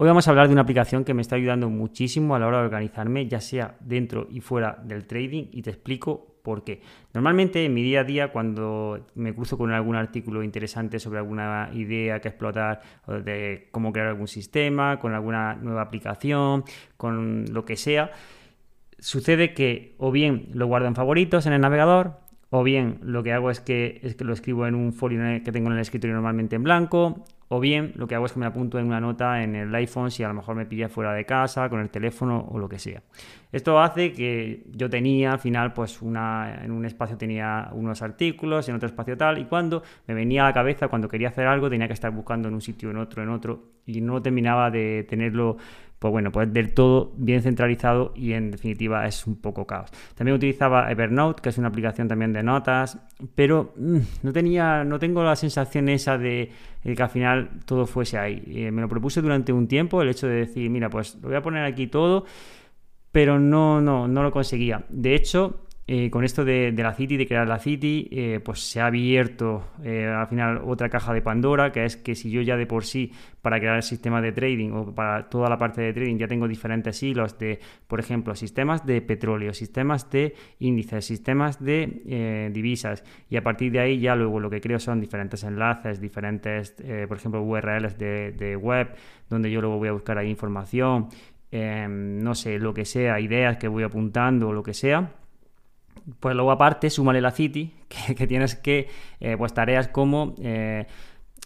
Hoy vamos a hablar de una aplicación que me está ayudando muchísimo a la hora de organizarme, ya sea dentro y fuera del trading, y te explico por qué. Normalmente en mi día a día, cuando me cruzo con algún artículo interesante sobre alguna idea que explotar, de cómo crear algún sistema, con alguna nueva aplicación, con lo que sea, sucede que o bien lo guardo en favoritos en el navegador, o bien lo que hago es que, es que lo escribo en un folio que tengo en el escritorio normalmente en blanco, o bien lo que hago es que me apunto en una nota en el iPhone si a lo mejor me pilla fuera de casa, con el teléfono o lo que sea. Esto hace que yo tenía al final, pues una, en un espacio tenía unos artículos, en otro espacio tal, y cuando me venía a la cabeza, cuando quería hacer algo, tenía que estar buscando en un sitio, en otro, en otro, y no terminaba de tenerlo pues bueno, pues del todo bien centralizado y en definitiva es un poco caos. También utilizaba Evernote, que es una aplicación también de notas, pero mm, no tenía, no tengo la sensación esa de, que al final todo fuese ahí. Eh, me lo propuse durante un tiempo, el hecho de decir, mira, pues lo voy a poner aquí todo, pero no, no, no lo conseguía. De hecho, eh, con esto de, la City, de crear la City, eh, pues se ha abierto eh, al final otra caja de Pandora, que es que si yo ya de por sí, para crear el sistema de trading o para toda la parte de trading, ya tengo diferentes hilos de, por ejemplo, sistemas de petróleo, sistemas de índices, sistemas de divisas, y a partir de ahí ya luego lo que creo son diferentes enlaces, diferentes, por ejemplo, URLs de, de web, donde yo luego voy a buscar ahí información, em, no sé, lo que sea, ideas que voy apuntando o lo que sea pues luego aparte, súmale la City, que, tienes que, eh, pues tareas como eh,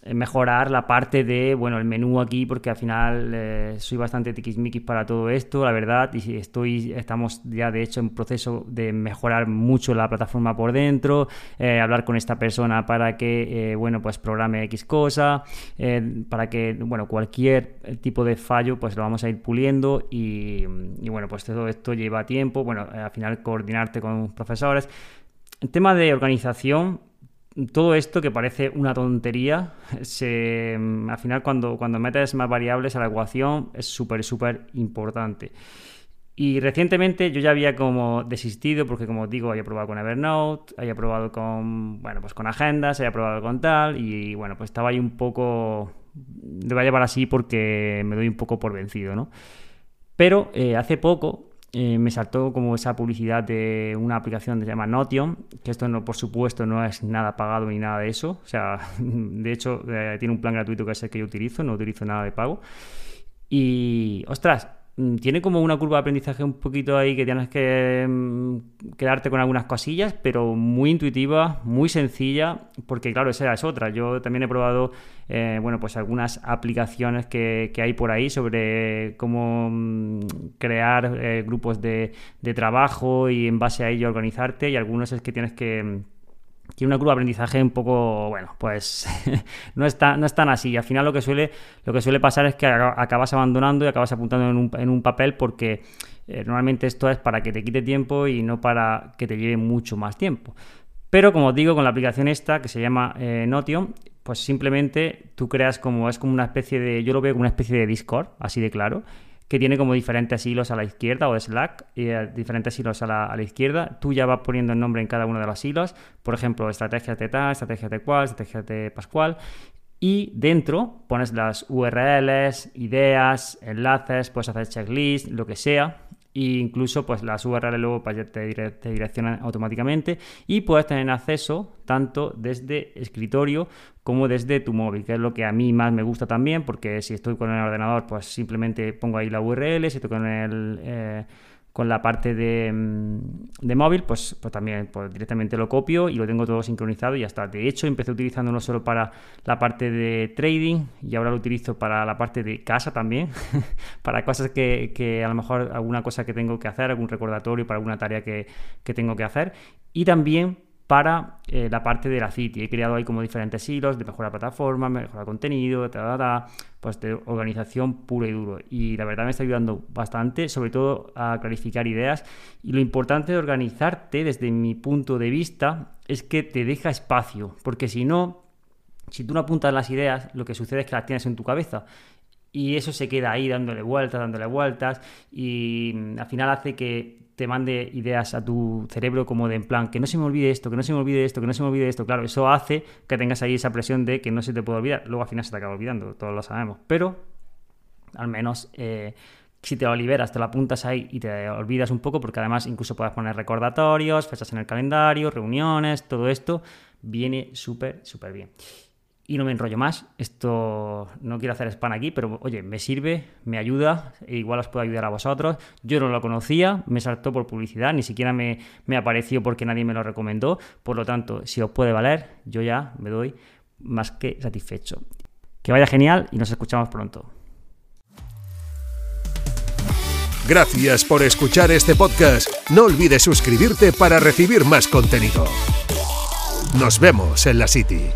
mejorar la parte de, bueno, el menú aquí, porque al final eh, soy bastante tiquismiquis para todo esto, la verdad, y estoy, estamos ya de hecho en proceso de mejorar mucho la plataforma por dentro, eh, hablar con esta persona para que, bueno, pues programe X cosa, para que, bueno, cualquier tipo de fallo, pues lo vamos a ir puliendo y, y bueno, pues todo esto lleva tiempo, bueno, al final coordinarte con profesores. El tema de organización, todo esto que parece una tontería, se, al final cuando, cuando metes más variables a la ecuación es súper, súper importante. Y recientemente yo ya había como desistido porque como digo, había probado con Evernote, había probado con, bueno, pues con agendas, había probado con tal y bueno, pues estaba ahí un poco, lo voy a llevar así porque me doy un poco por vencido, ¿no? Pero eh, hace poco eh, me saltó como esa publicidad de una aplicación que se llama Notion, que esto no, por supuesto no es nada pagado ni nada de eso, o sea, de hecho eh, tiene un plan gratuito que es el que yo utilizo, no utilizo nada de pago. Y, ostras, tiene como una curva de aprendizaje un poquito ahí que tienes que mm, quedarte con algunas cosillas, pero muy intuitiva, muy sencilla, porque claro, esa es otra. Yo también he probado, eh, bueno, pues algunas aplicaciones que, hay por ahí sobre cómo mm, crear eh, grupos de, de trabajo y en base a ello organizarte, y algunos es que tienes que tiene una curva de aprendizaje un poco, bueno, pues no, está, no es tan así. Al final lo que suele, lo que suele pasar es que acabas abandonando y acabas apuntando en un, en un papel porque eh, normalmente esto es para que te quite tiempo y no para que te lleve mucho más tiempo. Pero como os digo, con la aplicación esta que se llama eh, Notion, pues simplemente tú creas como, es como una especie de, yo lo veo como una especie de Discord, así de claro que tiene como diferentes hilos a la izquierda o Slack y eh, diferentes hilos a la, izquierda. Tú ya vas poniendo el nombre en cada uno de los hilos, por ejemplo, estrategias de tal, estrategias de cual, estrategias de Pascual. Y dentro pones las URLs, ideas, enlaces, puedes hacer checklist, lo que sea e incluso pues las URL luego pues, te, te, direccionan automáticamente y puedes tener acceso tanto desde escritorio como desde tu móvil, que es lo que a mí más me gusta también, porque si estoy con el ordenador, pues simplemente pongo ahí la URL, si estoy con el... Eh, con la parte de, mm, de móvil, pues, pues también pues directamente lo copio y lo tengo todo sincronizado y ya está. De hecho, empecé utilizándolo solo para la parte de trading y ahora lo utilizo para la parte de casa también, para cosas que, que, a lo mejor alguna cosa que tengo que hacer, algún recordatorio para alguna tarea que, que tengo que hacer y también para eh, la parte de la City. He creado ahí como diferentes hilos de mejora plataforma, mejora contenido, pues de organización puro y duro. Y la verdad me está ayudando bastante, sobre todo a clarificar ideas. Y lo importante de organizarte desde mi punto de vista es que te deja espacio, porque si no, si tú no apuntas las ideas, lo que sucede es que las tienes en tu cabeza y eso se queda ahí dándole vueltas, dándole vueltas y mm, al final hace que te mande ideas a tu cerebro como de en plan, que no se me olvide esto, que no se me olvide esto, que no se me olvide esto. Claro, eso hace que tengas ahí esa presión de que no se te puede olvidar. Luego al final se te acaba olvidando, todos lo sabemos. Pero al menos eh, si te lo liberas, te lo apuntas ahí y te olvidas un poco, porque además incluso puedes poner recordatorios, fechas en el calendario, reuniones, todo esto viene súper, súper bien. Y no me enrollo más, esto no quiero hacer spam aquí, pero oye, me sirve, me ayuda, e igual os puedo ayudar a vosotros. Yo no lo conocía, me saltó por publicidad, ni siquiera me, me apareció porque nadie me lo recomendó. Por lo tanto, si os puede valer, yo ya me doy más que satisfecho. Que vaya genial y nos escuchamos pronto. Gracias por escuchar este podcast. No olvides suscribirte para recibir más contenido. Nos vemos en la City.